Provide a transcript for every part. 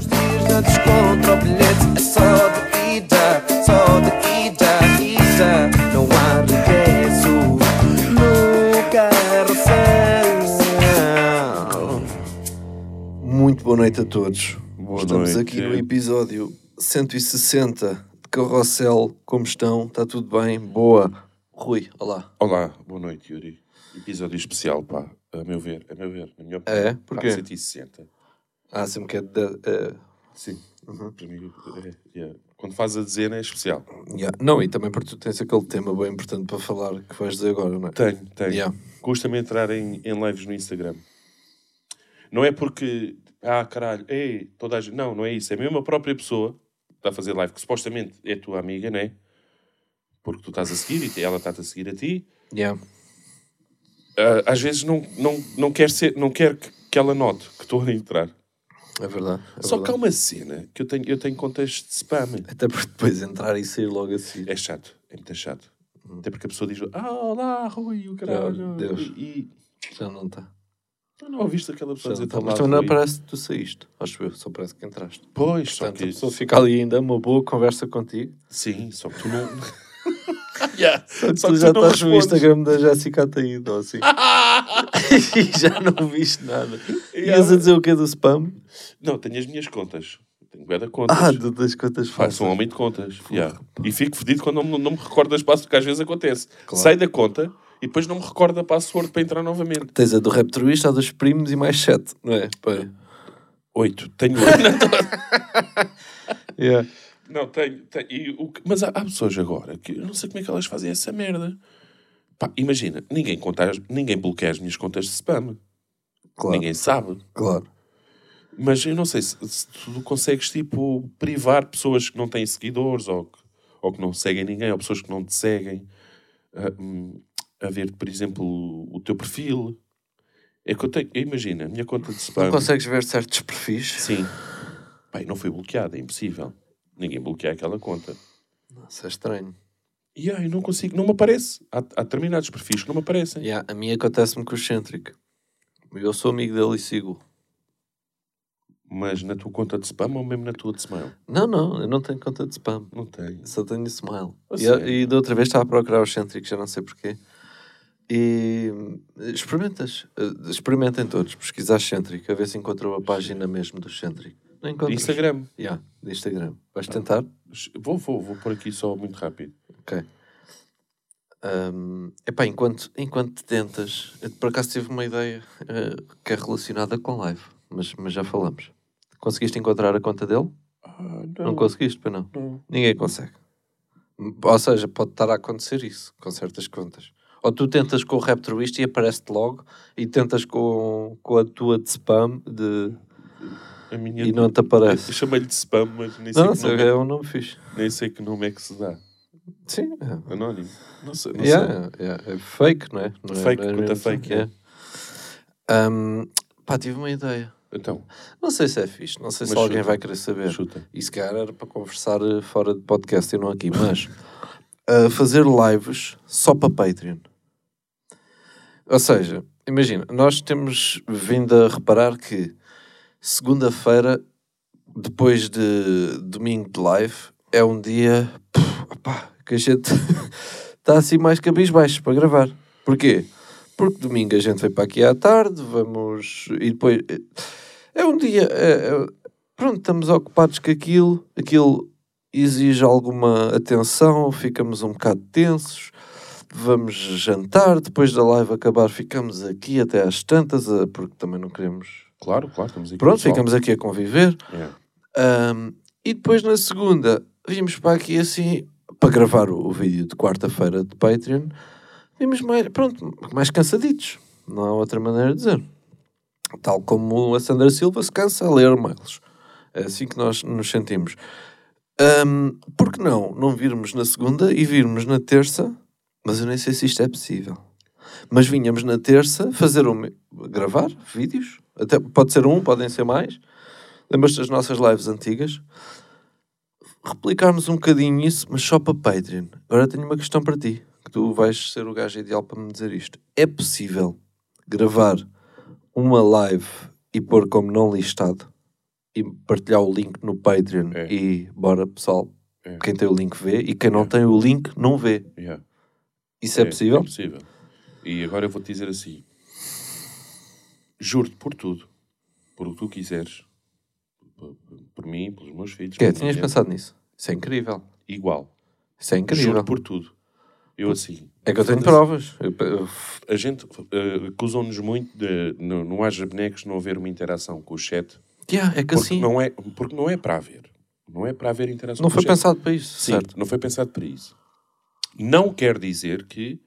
uns dias antes contra o bilhete é só de ida, só de ida, ida. Não há regresso no carrossel. Muito boa noite a todos. Boa Estamos noite. aqui no episódio 160 de Carrossel. Como estão? Está tudo bem? Boa. Rui, olá. Olá, boa noite, Yuri. Episódio especial, pá, a meu ver, a meu ver, na minha opinião. É? Pá, Porquê? 160. Ah, sempre que é eh, Sim. Uhum. Para mim, é, yeah. Quando faz a dezena é especial. yeah. Não, e também porque tu tens aquele tema bem importante para falar que vais dizer agora, não é? Tenho, tenho. Yeah. Custa-me entrar em, em lives no Instagram. Não é porque, ah, caralho, ei, toda a gente. Não, não é isso. É mesmo a própria pessoa que está a fazer live, que supostamente é tua amiga, não é? Porque tu estás a seguir e ela está-te a seguir a ti. Yeah. Ah, às vezes não, não, não quer, ser, não quer que, que ela note que estou a entrar. É verdade. é Só que há verdade. uma cena que eu tenho, eu tenho contas de spam. Até porque depois entrar e sair logo assim. É chato, é muito chato. Até porque a pessoa diz, ah, olá, Rui, o caralho. Deus. E, e Já não está. tu não ouviste aquela pessoa dizer, tá. Mas também não parece que tu saíste. Acho eu. Só parece que entraste. Pois, só Portanto, a que... pessoa fica ali ainda uma boa conversa contigo. Sim, só que tu não... yeah. Só que Só tu que já tu estás no. Instagram da Jéssica Ataída ou assim. e já não viste nada. Yeah. Ias a dizer o que é do spam? Não, tenho as minhas contas. Tenho bué de contas. Ah, do- das contas falsas. sou um homem de contas. Yeah. E fico fedido quando não, me- não me recordo das passwords, porque às vezes acontece. Claro. Sai da conta e depois não me recordo da password para entrar novamente. Tens a do Raptorista, a dos primos e mais sete, não é? Pá. Oito. Tenho oito. Yeah. Não, tenho. tenho e o que- mas há, há pessoas agora que eu não sei como é que elas fazem essa merda. Pá, imagina, ninguém, conta as- ninguém bloqueia as minhas contas de spam. Claro, Ninguém sabe. claro. Mas eu não sei se, se tu consegues, tipo, privar pessoas que não têm seguidores ou que, ou que não seguem ninguém ou pessoas que não te seguem a, hum, a ver, por exemplo, o, teu perfil. É que eu tenho. Imagina, a minha conta de spam. Não consegues ver certos perfis? Sim. Pai, não foi bloqueada, é impossível. Ninguém bloqueia aquela conta. Isso é estranho. E aí não consigo, não me aparece. Há, há determinados perfis que não me aparecem. Yeah, a mim acontece-me com o Excêntrico. Eu sou amigo dele e sigo. Mas na tua conta de spam ou mesmo na tua de smile? Não, não, eu não tenho conta de spam. Não tenho. Só tenho Smile. E, sério? e da outra vez estava a procurar o Excêntrico, já não sei porquê. E eh, experimentas. eh, Experimentem todos. Pesquisar Excêntrico, a ver se encontram a página mesmo do Excêntrico. Não encontras? Instagram. Yeah, de Instagram. Vais tentar? Vou, vou, vou pôr aqui só muito rápido. Ok. Um, epá, enquanto, enquanto tentas, por acaso tive uma ideia eh, que é relacionada com live, mas, mas já falamos. Conseguiste encontrar a conta dele? Ah, Não, não. conseguiste, pois não. não. Ninguém consegue. Ou seja, pode estar a acontecer isso com certas contas. Ou tu tentas com o Raptorist e aparece-te logo, e tentas com, com a tua de spam de, A minha e não te Eu aparece. chamei-lhe de spam, mas nem sei, Não, que sei, nome, é um nome fixe. nem sei que nome é que se dá. Sim, é. Anónimo. Não sei. Não Yeah, yeah, é fake, não é? Não é- Fake, é conta mesmo fake, assim, é. Um, pá, tive uma ideia. sei. Então, Não sei se é fixe, não sei se alguém chuta. vai querer saber. chuta. E se calhar era para conversar eh, fora de podcast e não aqui, mas uh, fazer lives só para Patreon. Ou seja, imagina, nós temos vindo a reparar que segunda-feira, depois de domingo de live, é um dia puf, que a gente está assim mais cabisbaixo para gravar. Porquê? Porque domingo a gente vem para aqui à tarde, vamos. E depois. É um dia. é- é- pronto, estamos ocupados com aquilo, aquilo exige alguma atenção, ficamos um bocado tensos, vamos jantar, depois da live acabar ficamos aqui até às tantas, eh, porque também não queremos... Claro, claro, estamos aqui. Pronto, ficamos aqui a conviver. Yeah. Ahm, e depois na segunda vimos para aqui assim, para gravar o, o vídeo de quarta-feira de Patreon, vimos mais, pronto, mais cansaditos, não há outra maneira de dizer. Tal como a Sandra Silva se cansa a ler mails. É assim que nós nos sentimos. Ahm, por que não não virmos na segunda e virmos na terça? Mas eu nem sei se isto é possível. Mas vinhamos na terça fazer um, gravar vídeos, até pode ser um, podem ser mais. Lembras-te das nossas lives antigas? Replicarmos um bocadinho isso, mas só para Patreon. Agora tenho uma questão para ti, que tu vais ser o gajo ideal para me dizer isto. É possível gravar uma live e pôr como não listado? e partilhar o link no Patreon É. e bora pessoal, É. quem tem o link vê e quem não É. tem o link não vê. Isso é, possível? É possível. E agora eu vou-te dizer assim: juro-te por tudo, por o que tu quiseres, por, por mim, pelos meus filhos, Que é, tinhas minha- pensado nisso? Isso é incrível. igual. Isso é incrível. Juro por tudo. Eu assim. É que eu tenho provas. A gente uh, acusam-nos muito de não, não haja bonecos, não haver uma interação com o chat. Yeah, é que Porque, assim. não é, porque não é para haver. Não é para haver interação Não com foi o chat. pensado para isso, Sim, certo? não foi pensado para isso. Não quer dizer que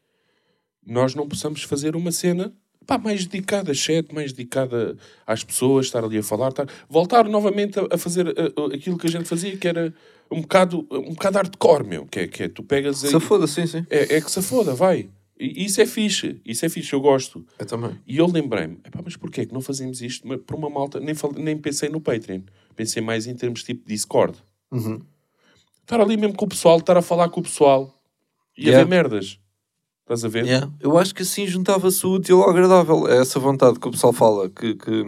nós não possamos fazer uma cena pá, mais dedicada a chat, mais dedicada às pessoas, estar ali a falar, estar- voltar novamente a, a fazer uh, uh, aquilo que a gente fazia, que era um bocado, um bocado hardcore, meu. Que é, que é tu pegas Se foda, sim, sim. é, é que se foda, vai. E isso é fixe, isso é fixe, eu gosto. Eu também. E eu lembrei-me, "Epá, mas porquê que não fazemos isto por uma malta? Nem, fal- nem pensei no Patreon. Pensei mais em termos tipo Discord. Uhum. Estar ali mesmo com o pessoal, estar a falar com o pessoal e Yeah. a ver merdas. Estás a ver? Yeah. Eu acho que assim juntava-se o útil ao agradável. É essa vontade que o pessoal fala, que, que,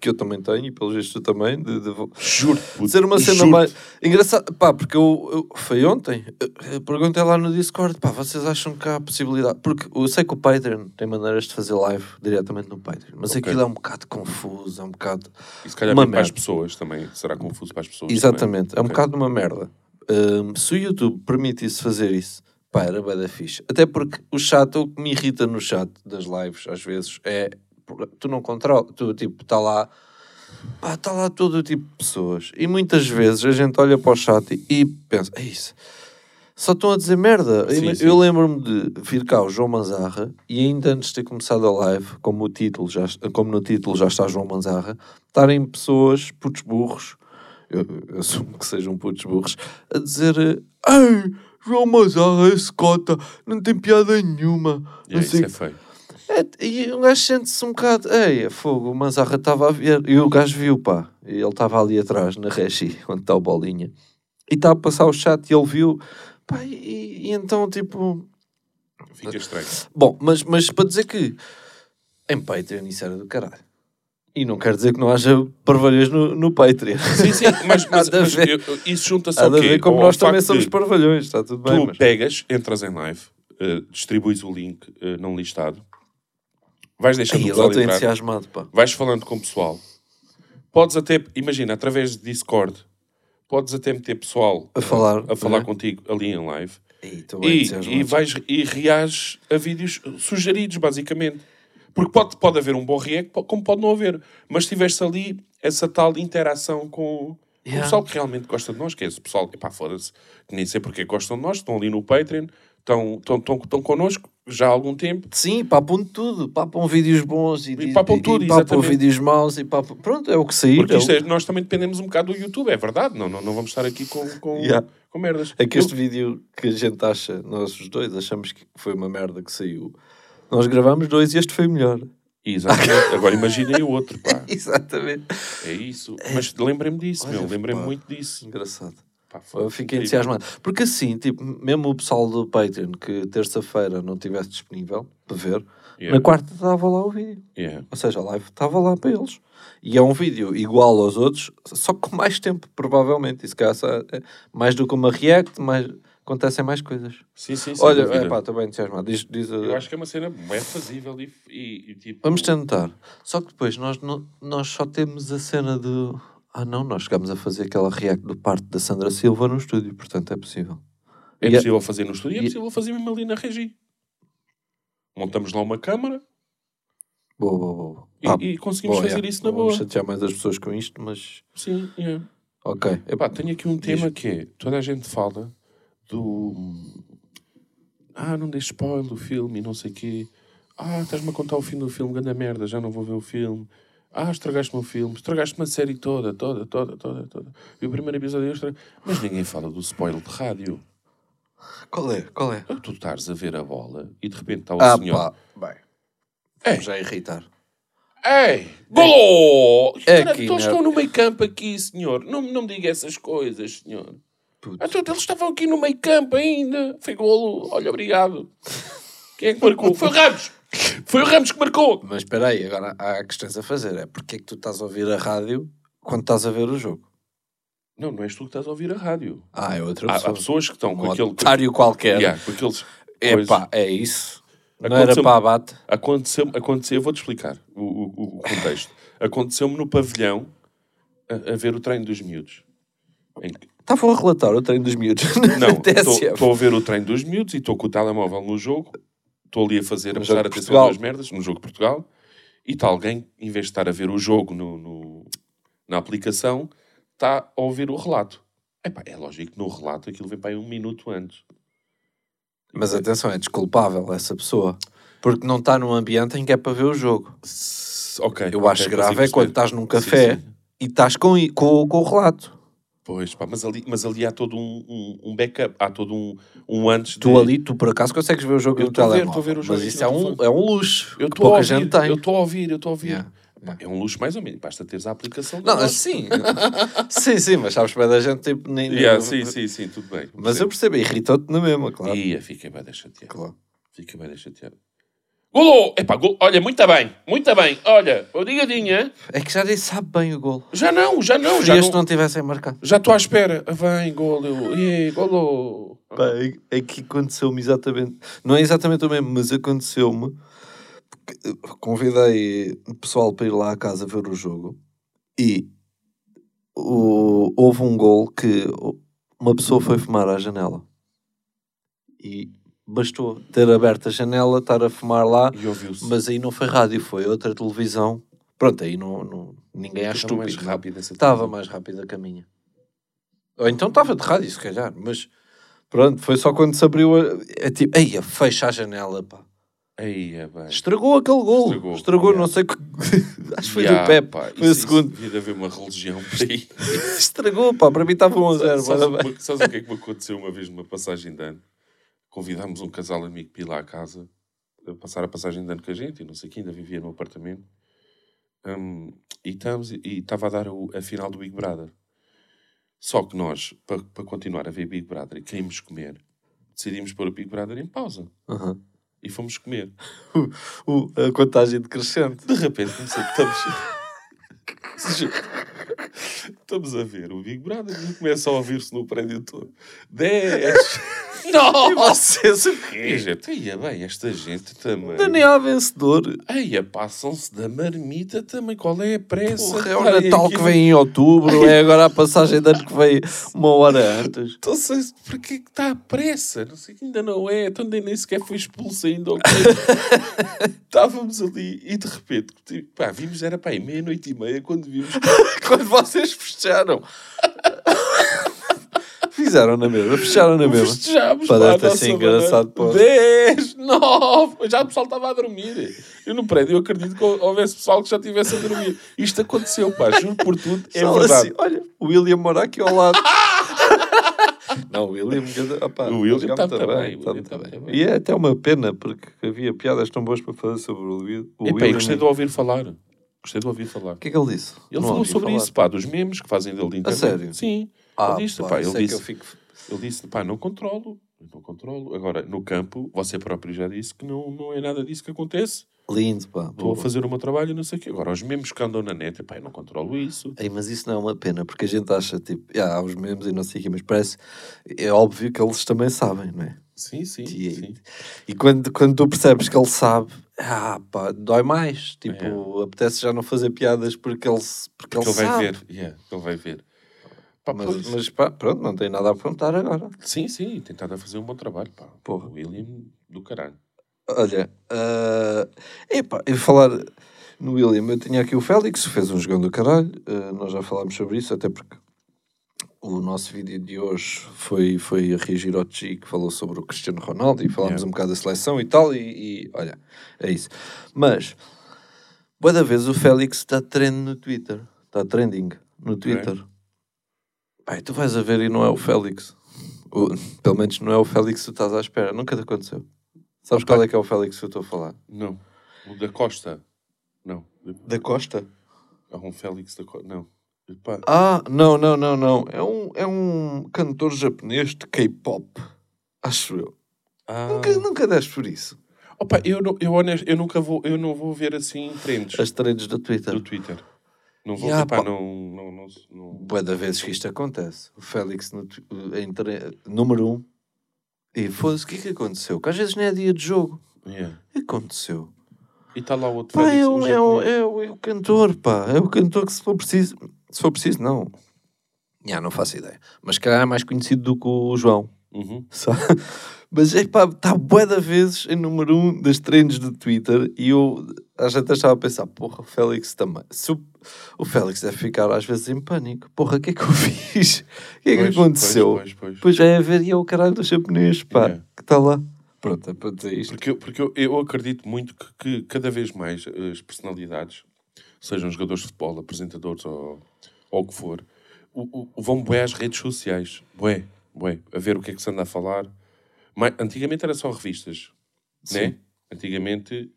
que eu também tenho, e pelo tu também, de, de Juro. ser uma cena juro-te. mais engraçada. Pá, porque eu, eu- foi ontem, eu, perguntei lá no Discord, pá, vocês acham que há possibilidade? Porque eu sei que o Patreon tem maneiras de fazer live diretamente no Patreon, mas Ok. aquilo é um bocado confuso, é um bocado. E se calhar Uma mesmo para as pessoas também. Será confuso para as pessoas Exatamente, é um Ok. bocado uma merda. Hum, se o YouTube permitisse fazer isso, pá, era bué da fixe. Até porque o chat, o que me irrita no chat das lives, às vezes, é tu não controlas, tu tipo, está lá, pá, está lá todo tipo de pessoas. E muitas vezes a gente olha para o chat e, e pensa, é isso. Só estão a dizer merda. Sim, eu eu lembro-me de vir cá o João Manzarra e ainda antes de ter começado a live, como, o título já, como no título já está João Manzarra, estarem pessoas, putos burros, eu, eu assumo que sejam putos burros, a dizer Ei, João Manzarra, esse cota, não tem piada nenhuma. Yeah, não isso é feio. é, e o gajo sente-se um bocado. Ei, é fogo, o Manzarra estava a ver. E o gajo viu, pá. E ele estava ali atrás, na Rechi, onde está o Bolinha. E está a passar o chat e ele viu. Pá, e, e então, tipo. Fica estranho. Bom, mas, mas para dizer que em Patreon isso era do caralho. E não quer dizer que não haja parvalhões no, no Patreon. Sim, sim, mas, mas, a mas eu- isso junta-se ao quê? ver como nós também somos parvalhões, está tudo bem. Tu Mas... pegas, entras em live, eh, distribuis o link eh, não listado, vais deixando Ai, o eu pessoal entrar, entusiasmado, pá. vais falando com o pessoal. Podes até, imagina, através de Discord, podes até meter pessoal A falar, a falar né? contigo ali em live e, entusiasmado. e, vais, e reages a vídeos sugeridos, basicamente. Porque pode, pode haver um bom react, como pode não haver. Mas tiveste ali essa tal interação com, com Yeah. o pessoal que realmente gosta de nós, que é esse pessoal, epá, foda-se, que nem sei porque gostam de nós, estão ali no Patreon, estão, estão, estão, estão connosco já há algum tempo. Sim, papam de tudo. Papam vídeos bons e, E papam tudo, e papam vídeos maus e papam... Pronto, é o que sair. Porque é é- nós também dependemos um bocado do YouTube, é verdade. Não, não, não vamos estar aqui com, com, Yeah. com merdas. É que Eu- este vídeo que a gente acha, nós os dois achamos que foi uma merda que saiu. Nós gravamos dois e este foi melhor. Exatamente. Agora imaginem o outro, pá. Exatamente. É isso. Mas lembrem-me disso, Olha, meu. Lembrem-me pá. muito disso. Engraçado. Pá, Eu fiquei incrível. entusiasmado. Porque assim, tipo, mesmo o pessoal do Patreon que terça-feira não tivesse disponível para ver, Yeah. na quarta estava lá o vídeo. Yeah. Ou seja, a live estava lá para eles. E é um vídeo igual aos outros, só com mais tempo, provavelmente. E se calhar é mais do que uma react, mais... acontecem mais coisas. Sim, sim, sem Olha, dúvida. é pá, estou bem entusiasmado. Diz, diz, uh, Eu acho que é uma cena bem fazível e, e, e tipo... Vamos tentar. Só que depois nós, não, nós só temos a cena do. Ah, não, nós chegámos a fazer aquela react do parte da Sandra Silva no estúdio, portanto é possível. É E a- possível fazer no estúdio e é e- possível fazer mesmo ali na regi. Montamos lá uma câmara Boa, boa, boa. e, Ah, e conseguimos boa, fazer é. isso na Não boa. Vamos chatear mais as pessoas com isto, mas. Sim, é. Ok. Epá, tenho aqui um tema que é, toda a gente fala do... Ah, não deixe spoiler do filme e não sei o quê. Ah, estás-me a contar o fim do filme, grande merda, já não vou ver o filme. Ah, estragaste-me o filme, estragaste-me a série toda, toda, toda, toda, toda. E o primeiro episódio eu estraguei. Mas ninguém fala do spoiler de rádio. Qual é? Qual é? Tu estás a ver a bola e de repente está o Ah, senhor... pá. Bem. Ei, Já a irritar. ei, golo! É Cara, no meio campo aqui, senhor. Não, não me diga essas coisas, senhor. Ah, então eles estavam aqui no meio campo ainda. Foi golo. Olha, obrigado. Quem é que marcou? Foi o Ramos. Foi o Ramos que marcou. Mas espera aí, agora há questões a fazer. É porque é que tu estás a ouvir a rádio quando estás a ver o jogo. Não, não és tu que estás a ouvir a rádio. Ah, é outra Há, há pessoa. pessoas que estão um com aquele. otário qualquer. Yeah, com aqueles. É é isso. Não era para abate. Aconteceu, aconteceu, vou-te explicar o, o- o contexto. Aconteceu-me no pavilhão a, a ver o treino dos miúdos. Em Estavam a relatar o treino dos miúdos. Não, estou a ver o treino dos miúdos e estou com o telemóvel no jogo. Estou ali a fazer, a No prestar atenção às merdas, no jogo de Portugal. E está alguém, em vez de estar a ver o jogo no, no- na aplicação, está a ouvir o relato. Epá, é lógico que no relato aquilo vem para aí um minuto antes. Mas atenção, é desculpável essa pessoa. Porque não está num ambiente em que é para ver o jogo. S- Ok. Eu acho grave é quando estás num Sim, café sim. e estás com, com, com o relato. Pois, pá, mas ali, mas ali há todo um, um, um backup, há todo um, um antes Tu de... ali, tu por acaso consegues ver o jogo Eu no telemóvel. estou a ver o jogo Mas isso é um, é um luxo Eu estou a ouvir, gente tem. eu estou a ouvir, eu estou a ouvir. Yeah, Pá, É um luxo mais ou menos, basta teres a aplicação. Não, lado. sim. sim, sim, mas sabes bem da gente tipo, nem, nem- Yeah, sim, sim, sim, tudo bem. Mas eu percebo, irritou-te na mesma, claro. Ia, fiquei bem chateado. Claro. Fiquei bem chateado. Golou! Epá, gol... olha, muito bem, muito bem. Olha, obrigadinha. É que já nem sabe bem o gol. Já não, já não, já Preferias não. não tivessem marcado. Já estou à espera. Vem, gol, eu. Ê, golou. Pá, é, é que aconteceu-me exatamente. Não é exatamente o mesmo, mas aconteceu-me. eh, Convidei o pessoal para ir lá à casa ver o jogo e o- houve um gol que uma pessoa foi fumar à janela. E bastou ter aberto a janela, estar a fumar lá, mas aí não foi rádio, foi outra televisão. Pronto, aí não, não- ninguém é Estava mais estúpido. rápido Estava mais rápida a minha. Ou então estava de rádio, se calhar, mas pronto, foi só quando se abriu a. É tipo, eia, fecha a janela, pá. Aí, é bem. Estragou aquele gol. Estragou, Estragou, não yeah. sei. que- Acho que foi do Pep. pá, foi o segundo. Devia haver uma religião por aí. Estragou, pá. Para mim estava 1 a 0. Sabes, parabéns. uma- sabes o que é que me aconteceu uma vez numa passagem de ano? Convidámos um casal amigo para ir lá à casa a passar a passagem de ano com a gente e não sei o que, ainda vivia no apartamento. Hum, e estamos- e estava a dar o- a final do Big Brother. Só que nós, para, continuar a ver Big Brother e queríamos comer, decidimos pôr o Big Brother em pausa. Aham. E fomos comer. O- a contagem decrescente. De repente, estamos... estamos a ver o Big Brother e começa a ouvir-se no prédio todo. 10! E vocês o E quê? gente, ia bem, esta gente também. Daniel vencedor. Eia, passam-se da marmita também. Qual é a pressa? Porra, é o estarem Natal que vem em outubro. É agora a passagem de ano que vem uma hora antes. Então, sei, porquê que está a pressa? Não sei que ainda não é. Então nem, sequer foi expulso ainda. Estávamos ali e de repente, tipo, pá, vimos, era pá, aí meia-noite e meia quando vimos. Quando vocês fecharam. Fizeram na mesma, fecharam na mesma. Festejámos, a ter nossa sido engraçado, pô. maneira. 10, 9, já o pessoal estava a dormir. Eu no prédio, eu acredito que houvesse pessoal que já estivesse a dormir. Isto aconteceu, pá, juro por tudo, é Só verdade. assim, olha, o William mora aqui ao lado. Não, o William. Opa, O William joga tá muito muito bem, tá tá bem. bem. E é até uma pena, porque havia piadas tão boas para fazer sobre o, Wi- o Epá, William. gostei de ouvir falar. Gostei de ouvir falar. O que é que ele disse? Ele Não falou sobre falar. isso, pá, dos memes que fazem dele de internet. sério? Sim. Ah, ele disse, pá, pá, ele é disse, eu fico... ele disse, pá, não controlo, eu não controlo. Agora, no campo, você próprio já disse que não, não é nada disso que acontece. Lindo, pá. Estou a fazer o meu trabalho e não sei o quê. Agora, os memes que andam na net, pá, eu não controlo isso. Ei, mas isso não é uma pena, porque a gente acha, tipo, ah, há os memes e não sei o quê, mas parece... É óbvio que eles também sabem, não é? Sim, sim, E, sim. e quando, quando tu percebes que ele sabe, ah, pá, dói mais. Tipo, É. apetece já não fazer piadas porque ele, porque Que ele, ele vai sabe. ver. Yeah, ele vai ver. Pá, Mas, pois. mas pá, pronto, não tem nada a afrontar agora. Sim, sim, tentado a fazer um bom trabalho, pá. Porra. O William do caralho. Olha, uh, epá, eu falar no William, eu tinha aqui o Félix, fez um jogão do caralho, uh, nós já falámos sobre isso, até porque o nosso vídeo de hoje foi, foi a reagir ao Chi, que falou sobre o Cristiano Ronaldo, e falámos Yeah. um bocado da seleção e tal, e, e, olha, é isso. Mas, boa da vez o Félix está trend no Twitter, está trending no Twitter. Pai, tu vais a ver e não é o Félix. O- pelo menos não é o Félix que tu estás à espera, nunca te aconteceu. Sabes qual é que é o Félix que eu estou a falar? Não. O da Costa. Não. Da Costa? É um Félix da Costa. Não. Epá, Ah, não, não, não, não. É um, é um cantor japonês de K-pop. Acho eu. ah. Nunca, nunca deste por isso. Opa, eu, eu, honesto, eu nunca vou, eu não vou ver assim trends As trends do Twitter. do Twitter. Não vou, Yeah, pá. não, não, não, não- da vezes que isto acontece. O Félix, no, tu- em tre- número um, e foda-se, o que é que aconteceu? Que às vezes não é dia de jogo. Yeah. Que aconteceu? E está lá o outro Pá, Félix, é é, o, é, o, é o cantor, pá. É o cantor que se for preciso... Se for preciso, não. Já, não faço ideia. Mas calhar é mais conhecido do que o João. Uhum. Mas é pá, está bué da vezes em número um das trends do Twitter e eu às vezes estava a pensar, porra, o Félix também. Se o, o Félix deve ficar às vezes em pânico. Porra, o que é que eu fiz? O que é que Pois, aconteceu? Pois, pois, pois. Vai haver e é o caralho do japonês, pá, Yeah. que está lá. Pronto, é para dizer isto. Porque, eu- porque eu, eu acredito muito que, que cada vez mais as personalidades, sejam jogadores de futebol, apresentadores ou, ou o que for, o, o- vão bué às redes sociais. Bué, bué. A ver o que é que se anda a falar. Mas, antigamente era só revistas, né? Antigamente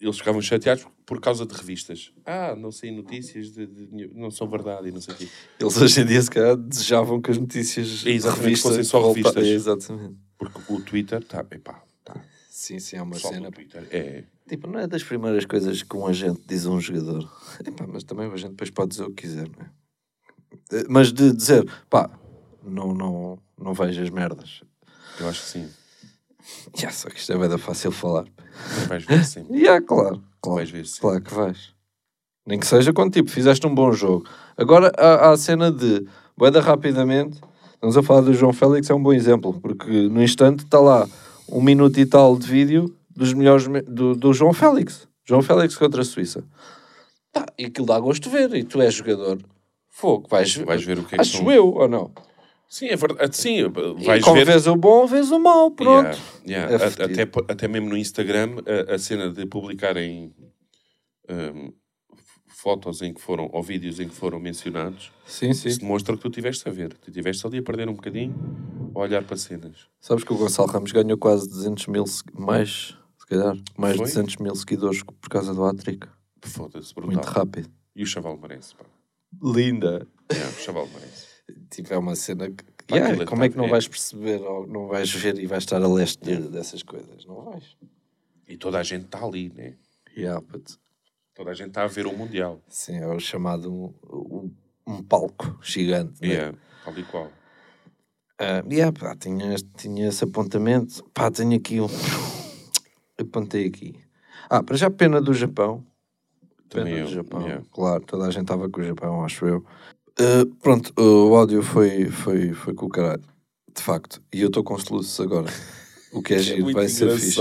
eles ficavam chateados por causa de revistas. Ah, não sei notícias, de, de- não são verdade e não sei o quê. Eles hoje em dia se calhar desejavam que as notícias É, de revista fossem só revistas. É, exatamente. Porque o Twitter está, epá, tá, Sim, sim, é uma só cena. Twitter é... Tipo, não é das primeiras coisas que um agente diz a um jogador. Epá, mas também o agente depois pode dizer o que quiser, não é? Eh, Mas de dizer, pá, não, não, não vejas merdas. Eu acho que sim. Já, só que isto é bem fácil falar. Mas vais ver sempre. Já, claro, claro. Vais ver sim. Claro que vais. Nem que seja quando, tipo, fizeste um bom jogo. Agora, há, há a cena de, boeda rapidamente, estamos a falar do João Félix, é um bom exemplo, porque no instante está lá um minuto e tal de vídeo dos melhores, me- do, do João Félix. João Félix contra a Suíça. Pá, e aquilo dá gosto de ver, e tu és jogador. Fogo, vais, Vais ver o que é que Acho são- eu, ou não? Sim, é verdade. Sim, e vais como ver. vês o bom, vês o mau, pronto. Yeah, yeah. É até, até mesmo no Instagram, a, a cena de publicarem f- fotos em que foram, ou vídeos em que foram mencionados, Sim, sim. isso demonstra que tu estiveste a ver. Tu estiveste ali a perder um bocadinho, a olhar para cenas. Sabes que o Gonçalo Ramos ganhou quase 200 mil, mais, se calhar, mais de Foi? 200 mil seguidores por causa do hat-trick. Foda-se, Muito brutal. rápido. E o chaval merece, pá. Linda. Yeah, o chaval merece. Tipo, é uma cena que... Pá, Yeah, como é que não é. vais perceber ou não vais ver e vais estar a leste de- dessas coisas? Não vais. E toda a gente está ali, né? Yeah, but... Toda a gente está a ver o Mundial. Sim, é o chamado um, um, um palco gigante. né? Yeah, tal e qual. Ah, yeah, pá, tinha, tinha esse apontamento. Pá, tenho aqui um... Apontei aqui. Ah, para já pena do Japão. Pena Também do eu, Japão. yeah. Claro, toda a gente estava com o Japão, acho eu. Ah, pronto, o áudio foi, foi, foi com o caralho. De facto. E eu estou com soluços agora. O que é giro, muito vai ser fixe.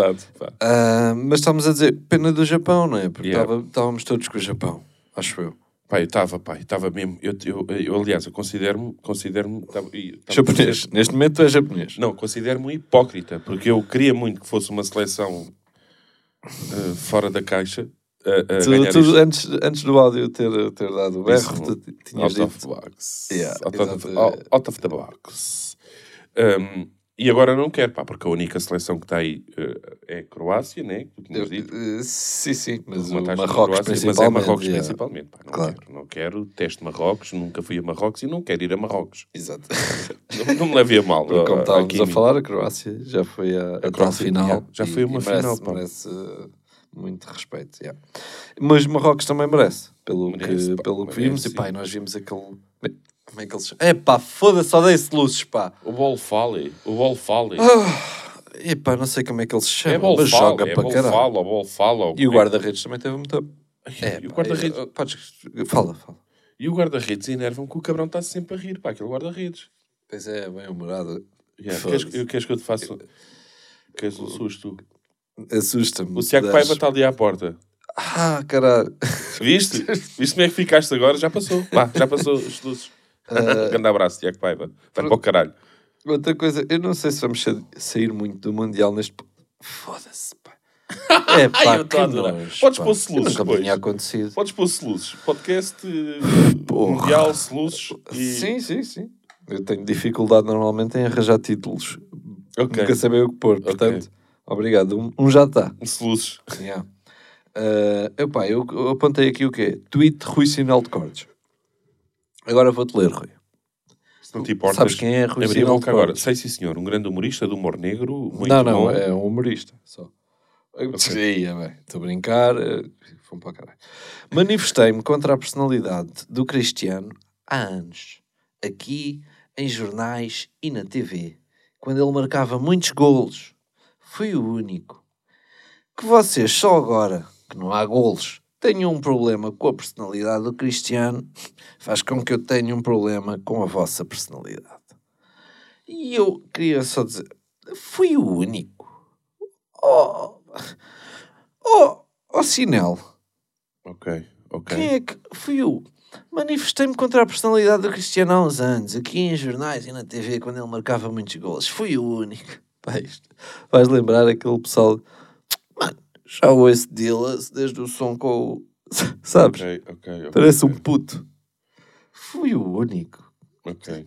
Ah, mas estamos a dizer, pena do Japão, não é? Porque Yeah. estávamos todos com o Japão, acho eu. Pá, eu estava, eu estava mesmo. Eu, eu, eu, aliás, eu considero-me. Considero Japonês. Neste momento tu és japonês. Não, considero-me hipócrita, porque eu queria muito que fosse uma seleção eh, fora da caixa. A- a Tu, tu, antes, antes do áudio ter, ter dado o berro, tinhas out of dito. the box. Yeah, out, of, out- of the box. Um, e agora não quero, pá, porque a única seleção que está aí eh, é a Croácia, né? Que tu tinhas dito. Eh, Sim, sim, mas o a Marrocos Croácia, principalmente. Mas é Marrocos yeah. principalmente. Pá, não, Claro. quero, não quero. Teste Marrocos, nunca fui a Marrocos e não quero ir a Marrocos. Exato. Não, não me leve a mal. Porque como a- a estávamos a química. falar, a Croácia já foi a, a, tal Croácia, final. já foi e- uma e merece, final, pá. Merece uh, muito respeito. yeah. Mas Marrocos também merece, pelo Merece, que, pá, pelo que merece, vimos. E sim. pá, e nós vimos aquele. Como é que eles. É pá, foda-se, só dei-se luzes, pá. O Ball Fale. O Ball Fale. E pá, não sei como é que eles se é chamam, Ball mas Fale. joga É para caralho. Fale. O Ball Fale. ou E o é- guarda-redes também teve muito. É, E o guarda-redes. podes- Fala, fala. E o guarda-redes enerva-me que o cabrão está sempre a rir, pá, aquele guarda-redes. Pois é, bem humorado. Yeah. Queres, eu- queres que eu te faça queres um susto? Assusta-me. O Tiago Paiva está ali à porta. Ah, caralho. Viste? Viste como é que ficaste agora? Já passou. Vá, já passou os luzes. Ah. Grande abraço, Tiago Paiva. Vai para o caralho. Outra coisa, eu não sei se vamos sa- sair muito do Mundial neste. Foda-se, pá. É pá, eu estou a que nojo, Podes pôr soluços Nunca depois. tinha acontecido. Podes pôr luzes. Podcast eh, Porra. mundial, luzes e... Sim, sim, sim. Eu tenho dificuldade normalmente em arranjar títulos. Ok. Nunca saber o que pôr. Portanto, obrigado. Um, um já está. Luzes. Yeah. Uh, epá, eu, eu apontei aqui o quê? Tweet Rui Sinal de Cortes. Agora vou-te ler, Rui. Se não te importas, Sabes quem é Rui abri Sinal de boca agora. Cortes? Sei sim, senhor. Um grande humorista de humor negro. Muito não, não, bom. é um humorista só. Bem. Estou a brincar. eh, Fomos para caralho. Manifestei-me contra a personalidade do Cristiano há anos. Aqui, em jornais e na TV. Quando ele marcava muitos golos. Fui o único. Que vocês só agora, que não há golos, tenham um problema com a personalidade do Cristiano, faz com que eu tenha um problema com a vossa personalidade. E eu queria só dizer, fui o único. Oh, oh, oh Sinel, Ok, ok. quem é que fui eu? Manifestei-me contra a personalidade do Cristiano há uns anos, aqui em jornais e na TV, quando ele marcava muitos golos. Fui o único. Vais lembrar aquele pessoal. Mano, já ouço Dillas desde o som com o. Sabes? Ok, ok, ok. Parece um puto. Fui o único. Ok.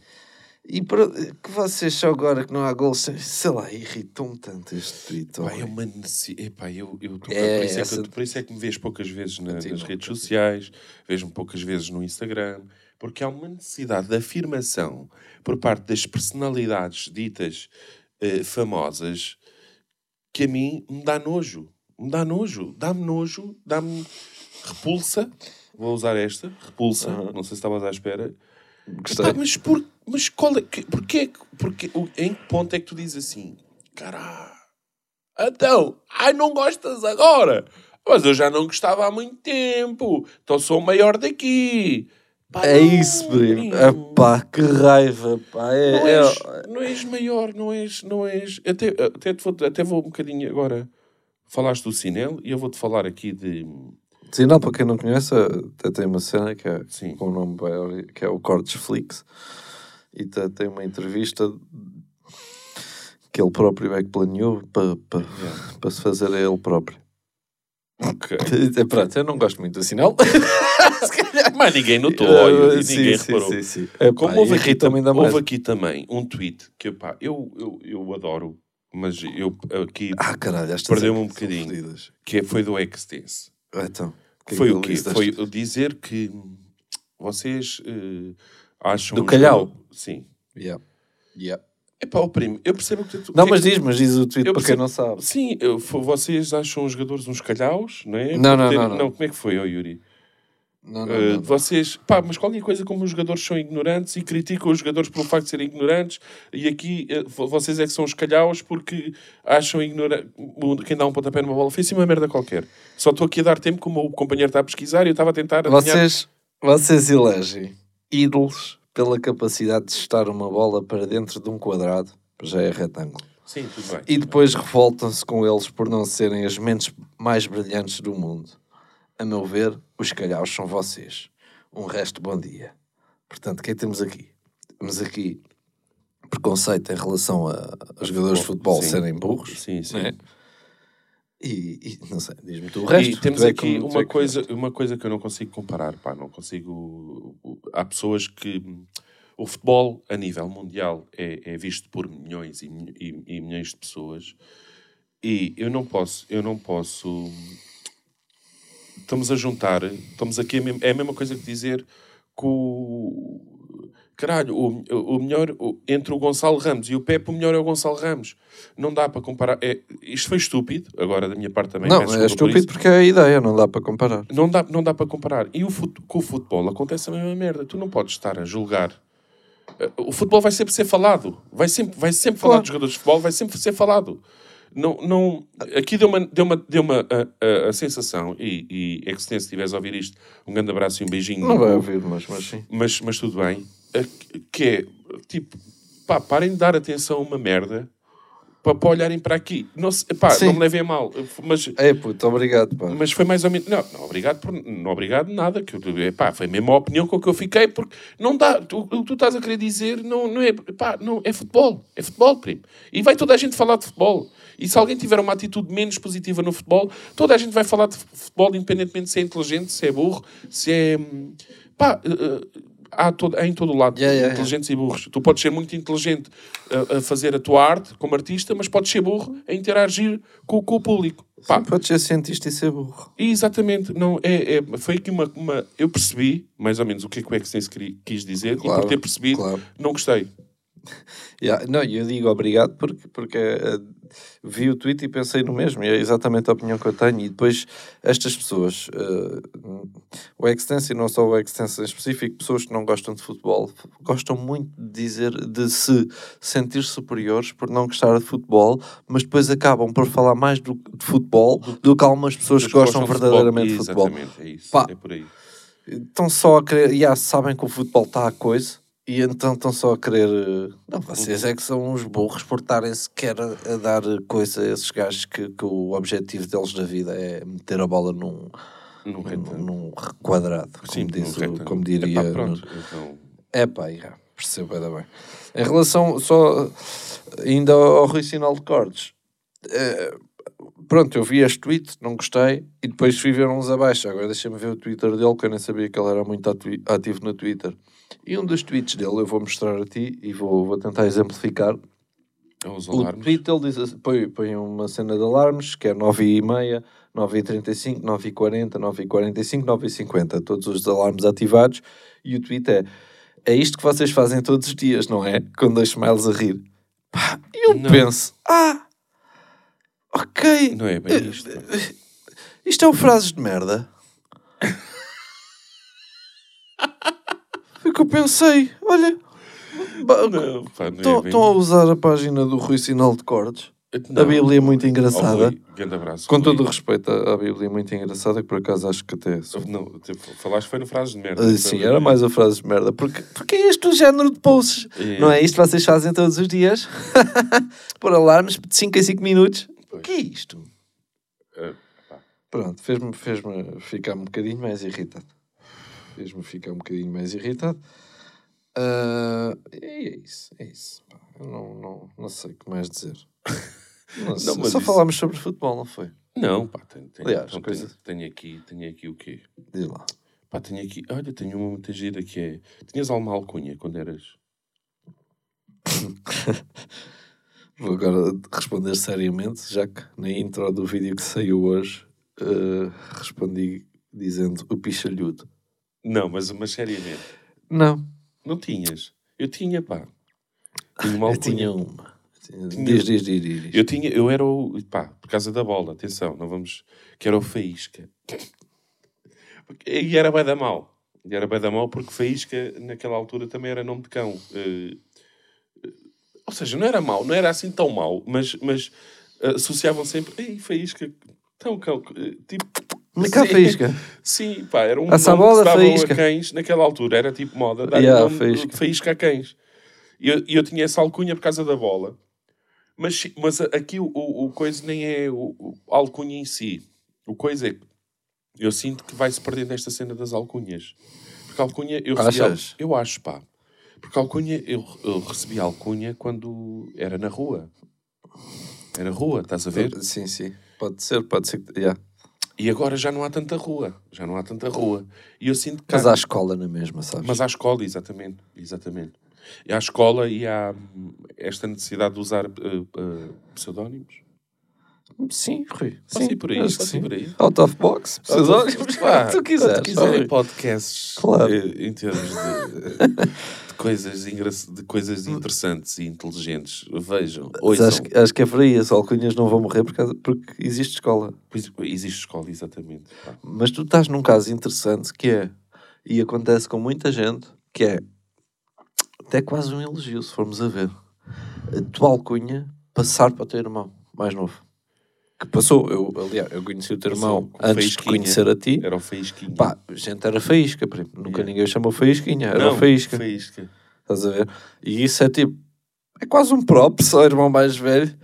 E para, que vocês só agora que não há gols, sei lá, irritou-me tanto este tweet. Pá, é uma necessidade. Eu, eu É, por, isso é que, por isso é que me vês poucas vezes na- nas redes continua. sociais, vejo-me poucas vezes no Instagram, porque há uma necessidade de afirmação por parte das personalidades ditas eh, famosas que a mim me dá nojo. Me dá nojo. Dá-me nojo, dá-me repulsa. Vou usar esta, repulsa. Não sei se estavas à espera. Gostei. Epá, mas, por, mas qual é, que, porquê, que- porquê, em que ponto é que tu dizes assim? Caralho, então, ai não gostas agora? Mas eu já não gostava há muito tempo, então sou o maior daqui. Pá, É isso, primo. primo. Epá, que raiva, pá. É, Não é- és, não és maior, não és, não és. Até, até, te vou, até vou um bocadinho agora. Falaste do Cinel e eu vou-te falar aqui de. Sinal, para quem não conhece, até tem uma cena que é Sim. com o nome que é o Cortes Flix e tem uma entrevista que ele próprio é que planeou para, para, para se fazer a ele próprio. Ok. É, Pronto, eu não gosto muito do sinal. Mas ninguém notou, olha, Uh, sim, ninguém sim, reparou. sim, sim. Epá, Como houve, aqui, ainda houve mais. aqui também um tweet que pá, eu, eu, eu adoro, mas eu aqui Ah, Perdeu-me é um bocadinho. fodidas. que foi do Extense. Então, que é Foi que o quê? Foi dizer que vocês eh, acham. Do Calhau? Sim. Yeah. Yeah. É pá, o primo, eu percebo que tu. Não, que- mas diz, mas diz o tweet Eu para quem percebo- não sabe. Sim, eu- vocês acham os jogadores uns calhaus, não é? Não, não, ter- não, não. como é que foi, ó Yuri? Não, não, Uh, não. Vocês, pá, mas qualquer coisa como os jogadores são ignorantes e criticam os jogadores pelo facto de serem ignorantes e aqui uh, vo- vocês é que são os calhaus porque acham ignorante quem dá um pontapé numa bola foi assim uma merda qualquer. Só estou aqui a dar tempo como o companheiro está a pesquisar e eu estava a tentar adivinhar. Vocês, vocês elegem ídolos pela capacidade de estar uma bola para dentro de um quadrado, já é retângulo. Sim, tudo bem. E depois revoltam-se com eles por não serem as mentes mais brilhantes do mundo. A meu ver, os calhaus são vocês. Um resto bom dia. Portanto, quem temos aqui? Temos aqui preconceito em relação a, a jogadores de futebol Sim. serem burros. Sim, sim. né? E, e, não sei, diz-me tu o resto. E temos é aqui uma, é coisa, uma coisa que eu não consigo comparar, pá, não consigo... Há pessoas que... O futebol, a nível mundial, é, é visto por milhões e, e- e milhões de pessoas e eu não posso, eu não posso... Estamos a juntar, estamos aqui, é a mesma coisa que dizer que o... Caralho, o, o melhor, o- entre o Gonçalo Ramos e o Pepe, o melhor é o Gonçalo Ramos. Não dá para comparar. É, isto foi estúpido, agora da minha parte também. Não, é desculpa por estúpido porque é a ideia, não dá para comparar. não dá, não dá para comparar. E o fut, com o futebol acontece a mesma merda. Tu não podes estar a julgar. Eh, O futebol vai sempre ser falado. Vai sempre, vai sempre falar Claro. dos jogadores de futebol, vai sempre ser falado. Não, não, aqui deu uma, deu uma, deu uma a, a- a sensação, e, e é que se estiveres a ouvir isto, um grande abraço e um beijinho. Não vai ouvir, mas, mas sim. mas, mas tudo bem. Que é, tipo, pá, parem de dar atenção a uma merda para, para olharem para aqui. Não, se, pá, Sim. não me levem a mal, mas É puto, obrigado, pá. mas foi mais ou menos. Não, não obrigado por não obrigado nada. Que eu, epá, foi a mesma opinião com que eu fiquei, porque não dá. O que tu estás a querer dizer não, não é. Não, é futebol. É futebol, primo. E vai toda a gente falar de futebol. E se alguém tiver uma atitude menos positiva no futebol, toda a gente vai falar de futebol, independentemente de se é inteligente, se é burro, se é. hum, Pá, eh, há, todo, há em todo lado Yeah, yeah, inteligentes e burros. Tu podes ser muito inteligente a, a fazer a tua arte como artista, mas podes ser burro a interagir com, com o público. Pá, Sim, podes ser cientista e ser burro. e Exatamente, não, é, é- foi aqui uma, uma- Eu percebi, mais ou menos, o que é que o Extense quis dizer, e Claro, por ter percebido, claro. não gostei. Yeah, não, eu digo obrigado porque, porque eh, vi o tweet e pensei no mesmo, e é exatamente a opinião que eu tenho. E depois, estas pessoas, eh, o Extense e não só o Extense em específico, pessoas que não gostam de futebol, gostam muito de dizer, de se sentir superiores por não gostar de futebol, mas depois acabam por falar mais do, de futebol do que algumas pessoas que gostam de verdadeiramente de futebol. Exatamente, é isso. Pá. É por aí. Estão só a querer, já sabem que o futebol está a coisa. E então estão só a querer. eh, Não, vocês é que são uns burros por estarem sequer a, a dar coisa a esses gajos que, que o objetivo deles da vida é meter a bola num, Num num, quadrado, como, Sim, diz, num o- como diria. Epá, pronto, no- então, É pá, já, percebo ainda bem. Em relação só ainda ao Rui Sinal de Cortes, eh, pronto, eu vi este tweet, não gostei, e depois fui ver uns abaixo. Agora deixa-me ver o Twitter dele, que eu nem sabia que ele era muito ati- ativo no Twitter. E um dos tweets dele eu vou mostrar a ti e vou, vou tentar exemplificar. aos O alarmes. tweet ele diz assim, põe, põe uma cena de alarmes, que é 9h30, 9h35, 9h40, 9h45, 9h50, todos os alarmes ativados, e o tweet é é isto que vocês fazem todos os dias, não é? Com dois smiles a rir. Pá, e eu Não. penso, ah, ok, Não é bem isto. isto é o frases de merda. o que eu pensei, olha, ba- Não, pá, não estão é bem estão a usar a página do Rui Sinal de Cortes. Não. A Bíblia é muito Oh, engraçada. Rui, grande abraço. Com Rui. todo o respeito, a, a Bíblia é muito engraçada, que por acaso acho que até sou. Não, falaste foi no frases de merda. Ah, sim, era mais a frase de merda. Porque, porque é este o género de posts. É. Não é isto que vocês fazem todos os dias? Por alarmes de 5 em 5 minutos. O que é isto? Ah, pá. Pronto, fez-me fez ficar um bocadinho mais irritado. Fez-me ficar um bocadinho mais irritado. E é isso, é isso. Eu não, não, não sei o que mais dizer. Não sei. Só isso- falámos sobre futebol, não foi? Não, pá, tenho, tenho, Aliás, então, coisa- tenho, tenho aqui, tenho aqui o quê? Diz lá. Pá, tenho aqui, olha, tenho uma muita gira que é. Tinhas alguma alcunha quando eras. Vou agora responder seriamente, já que na intro do vídeo que saiu hoje eh, respondi dizendo o pichalhudo. Não, mas, mas seriamente. Não, Não tinhas. Eu tinha, pá. Tinha uma eu alcunha. tinha uma. Diz, diz, diz, diz. Eu tinha, eu era o. Pá, por causa da bola, atenção, não vamos. Que era o Faísca. E era bem da mal. E era bem da mal porque Faísca naquela altura também era nome de cão. Eh, ou seja, não era mau, não era assim tão mau, mas, mas eh, associavam sempre. Ei, Faísca, tão cão. Tipo. Na cá sim. faísca. Sim, pá, era um a se davam Faísca. a cães naquela altura. Era tipo moda. Dar Yeah, nome Faísca. faísca a cães. E eu, eu tinha essa alcunha por causa da bola. Mas, mas aqui o, o, o coisa nem é o, o a alcunha em si. O coisa é que eu sinto que vai-se perdendo esta cena das alcunhas. Porque a alcunha eu recebi. al-? Eu acho, pá. Porque alcunha, eu, eu recebi alcunha quando era na rua. Era rua, estás a ver? Sim, sim. Pode ser, pode ser. yeah. E agora já não há tanta rua. Já não há tanta rua. E eu sinto que. Mas há- escola na mesma, sabes? Mas à escola, exatamente. exatamente. E à escola e há hum, esta necessidade de usar eh, eh, pseudónimos. Sim, Rui. Sim, ir por aí, acho que sim. por aí. Out of box, pseudónimos, Pá, tu quiseres. quiserem podcasts Claro. eh, em termos de, de coisas, engra- de coisas interessantes e inteligentes, vejam, ouçam. acho, que- acho que é por aí, as alcunhas não vão morrer por causa- porque existe escola. Pois, Existe escola, exatamente. pá. Mas tu estás num caso interessante que é, e acontece com muita gente, que é até quase um elogio, se formos a ver. A tua alcunha passar para o teu irmão mais novo. Que passou, eu, aliás, eu conheci o teu irmão antes de conhecer a ti. Era o Faísquinha. Pá, a gente era faísca, primo. Nunca Yeah. ninguém chamou faísquinha, era não, o faísca. Faísca. Estás a ver? E isso é tipo, é quase um prop, só o irmão mais velho.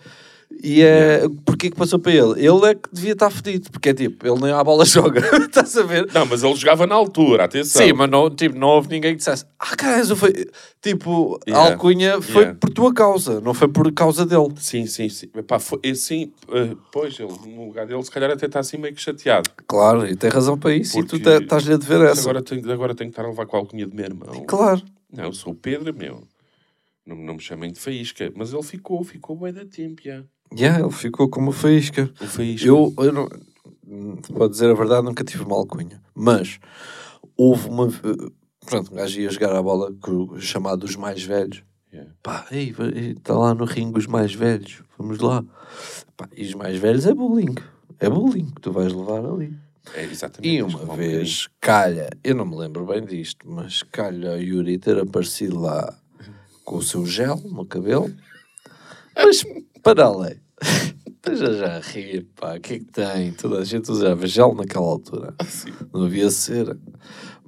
E é. Porquê que passou para ele? Ele é que devia estar fedido, porque é tipo, ele nem à bola joga. Estás a ver? Não, mas ele jogava na altura, atenção. Sim, mas não, tipo, não houve ninguém que dissesse, ah, caralho, foi. Tipo, a Yeah. alcunha foi Yeah. por tua causa, não foi por causa dele. Sim, sim, sim. Epá, foi, sim, eh, pois, ele, no lugar dele, se calhar até está assim meio que chateado. Claro, e tem razão para isso, e tu Porque- estás-lhe a dever essa. Agora tenho, agora tenho que estar a levar com a alcunha de meu irmão. Claro. Não, eu sou o Pedro, meu. Não, não me chamem de faísca. Mas ele ficou, ficou bem da tempo, já. Yeah, ele ficou como faísca. O faísca. Eu, eu não, pode dizer a verdade, nunca tive uma alcunha. Mas houve uma. Pronto, um gajo ia jogar a bola chamado os mais velhos. Yeah. Pá, está lá no ringue os mais velhos, vamos lá. Pá, e os mais velhos é bullying. É bullying que tu vais levar ali. É, exatamente. E uma levar um vez, calha, eu não me lembro bem disto, mas calha o Yuri ter aparecido lá com o seu gel no cabelo. Mas, para além, esteja já a rir, pá, o que é que tem? Toda a gente usava gel naquela altura. Não havia cera.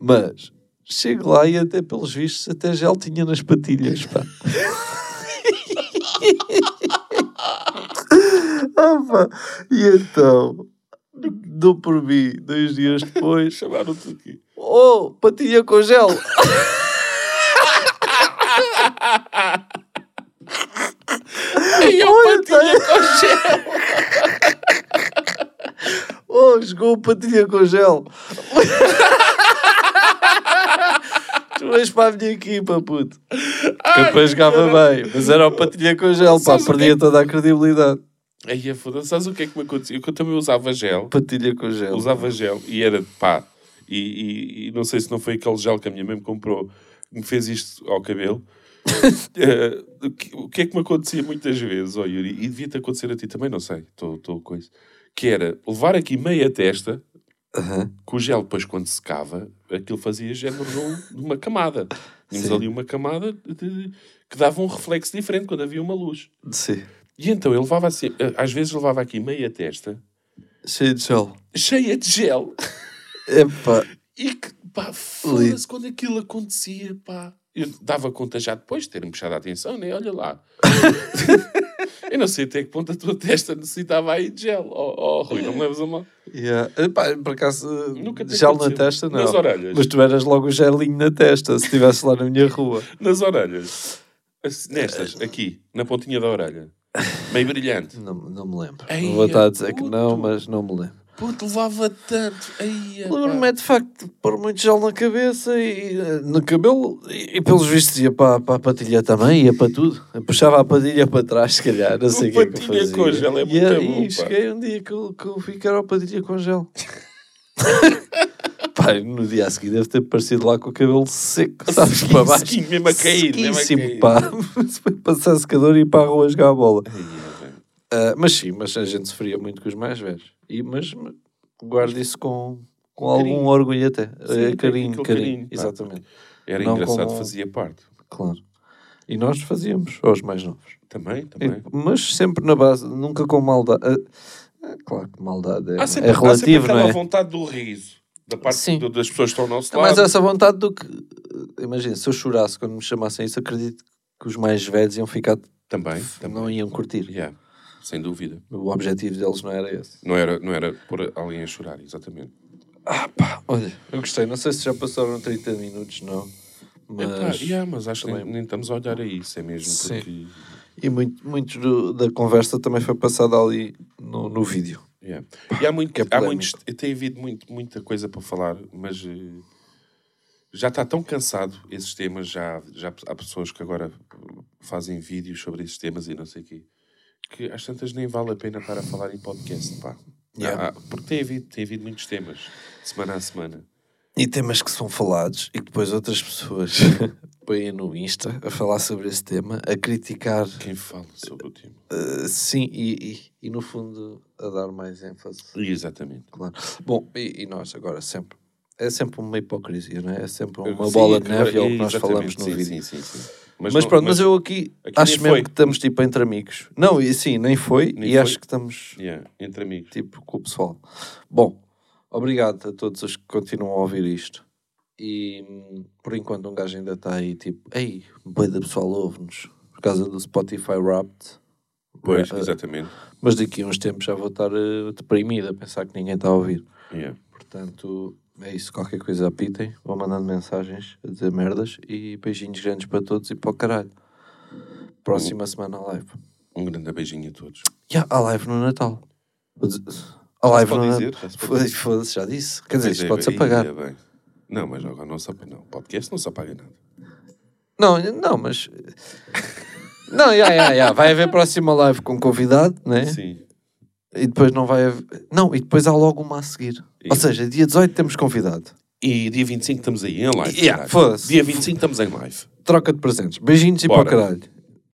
Mas, chego lá e até pelos vistos, até gel tinha nas patilhas, pá. ah, pá. E então, dou por mim, dois dias depois, Chamaram-te aqui. Oh, patilha com gel. Ei, eu Olha, patilha com gel. Oh, jogou patilha com gel. tu vais para a minha equipa, puto. Que eu depois jogava bem, mas era o patilha com gel, pá, Sabes o perdia toda a credibilidade. Aí, foda-se. Sabes o que é que me acontecia? Eu também usava gel. Patilha com gel. Usava gel e era pá. E, e- e não sei se não foi aquele gel que a minha mãe me comprou que me fez isto ao cabelo. Eh, o, que, o que é que me acontecia muitas vezes, ó Yuri, e devia-te acontecer a ti também, não sei, estou com isso, que era levar aqui meia testa, que o gel depois quando secava, aquilo fazia género de uma camada. Tínhamos ali uma camada de- que dava um reflexo diferente quando havia uma luz. Sim. E então eu levava assim, eh, às vezes levava aqui meia testa, Cheio de gel. cheia de gel. Epá. E que, pá, foda-se quando aquilo acontecia, pá. Eu dava conta já depois de ter-me puxado a atenção, nem olha lá. eu não sei até que ponto a tua testa necessitava aí de gel. Oh, oh Rui, não me leves a mal. Yeah. Epá, por acaso, Nunca gel na testa, não. Nas orelhas. Mas tu eras logo o gelinho na testa, se estivesse lá na minha rua. Nas orelhas. Nestas, aqui, na pontinha da orelha. Meio brilhante. Não, não me lembro. Ei, não vou estar a dizer que puto. não, mas não me lembro. Puto, levava tanto. Aí, Lembro-me é de facto de pôr muito gel na cabeça e eh, no cabelo e, e pelos vistos ia para, para a patilha também, ia para tudo. Eu puxava a patilha para trás, se calhar, não sei o que é que fazia. com gel é e, muito aí, bom, pá. cheguei um dia que eu, que eu vi que era a patilha com gel. Pá, no dia a seguir deve ter parecido lá com o cabelo seco, sabes, para baixo. Sequinho, mesmo a cair, mesmo a Sequíssimo, cair. pá. Se foi passar secador e ir para a rua jogar a bola. Ah, mas sim, mas a gente sofria muito com os mais velhos. E, mas mas guardo isso com, com algum orgulho até. Sim, Eh, carinho, carinho, carinho, exatamente. Era Não engraçado, como- fazia parte. Claro. E nós fazíamos, aos mais novos. Também, também. mas sempre na base, nunca com maldade. Ah, claro que maldade é, Há sempre, é há sempre relativo, não é? vontade do riso. Da parte Sim. do- das pessoas que estão ao nosso É mais lado. essa vontade do que. Imagina, se eu chorasse quando me chamassem isso, acredito que os mais velhos iam ficar. Também, também. não iam curtir. Yeah, sem dúvida. O objetivo deles não era esse. Não era, não era pôr alguém a chorar, exatamente. Ah, pá, olha, eu gostei. Não sei se já passaram 30 minutos, não. Mas. Epá, yeah, mas acho que nem, também- nem estamos a olhar a isso, é mesmo Sim. porque... E muito, muito do- da conversa também foi passada ali no, no vídeo. Yeah. E há, muito, que é há muitos, tem havido muito, muita coisa para falar, mas eh, já está tão cansado esses temas, já, já há pessoas que agora fazem vídeos sobre esses temas e não sei o quê, que às tantas nem vale a pena estar a falar em podcast, pá. Yeah. Há- porque tem havido, tem havido muitos temas, semana a semana. E temas que são falados e que depois outras pessoas põem no Insta a falar sobre esse tema, a criticar, Quem fala sobre o tema? eh, sim, e, e, e no fundo a dar mais ênfase. Exatamente. Claro. Bom, e, e nós agora sempre. É sempre uma hipocrisia, não é? É sempre uma Sim, bola de neve, é o que nós falamos no sim, vídeo. Sim, sim, sim. Mas, não- pronto, mas, eu aqui, aqui acho mesmo foi. que estamos tipo entre amigos. Não, e sim, nem foi, Nem e foi. acho que estamos Yeah, entre amigos. tipo com o pessoal. Bom, obrigado a todos os que continuam a ouvir isto. E por enquanto um gajo ainda está aí tipo, ei, boi da pessoal ouve-nos por causa do Spotify Wrapped. Pois, Eh, exatamente. Mas daqui a uns tempos já vou estar eh, deprimido a pensar que ninguém está a ouvir. Yeah. Portanto, é isso. Qualquer coisa apitem, vou mandando mensagens a dizer merdas e beijinhos grandes para todos e para o caralho. Próxima semana live. Um grande beijinho a todos. Já, há live no Natal. Há live pode no Natal. Foda-se, já disse. Quer dizer, isto é, pode-se apagar. é. Não, mas agora não se apaga. Não, podcast não se apaga nada. Não, não, mas. Não, já, já, já. Vai haver próxima live com convidado, né? Sim. E depois não vai haver. Não, e depois há logo uma a seguir. Ou seja, dia 18 temos convidado. E dia 25 estamos aí em live. Yeah, caralho. foda-se. Dia 25 estamos em live. Troca de presentes. Beijinhos e Bora. para o caralho.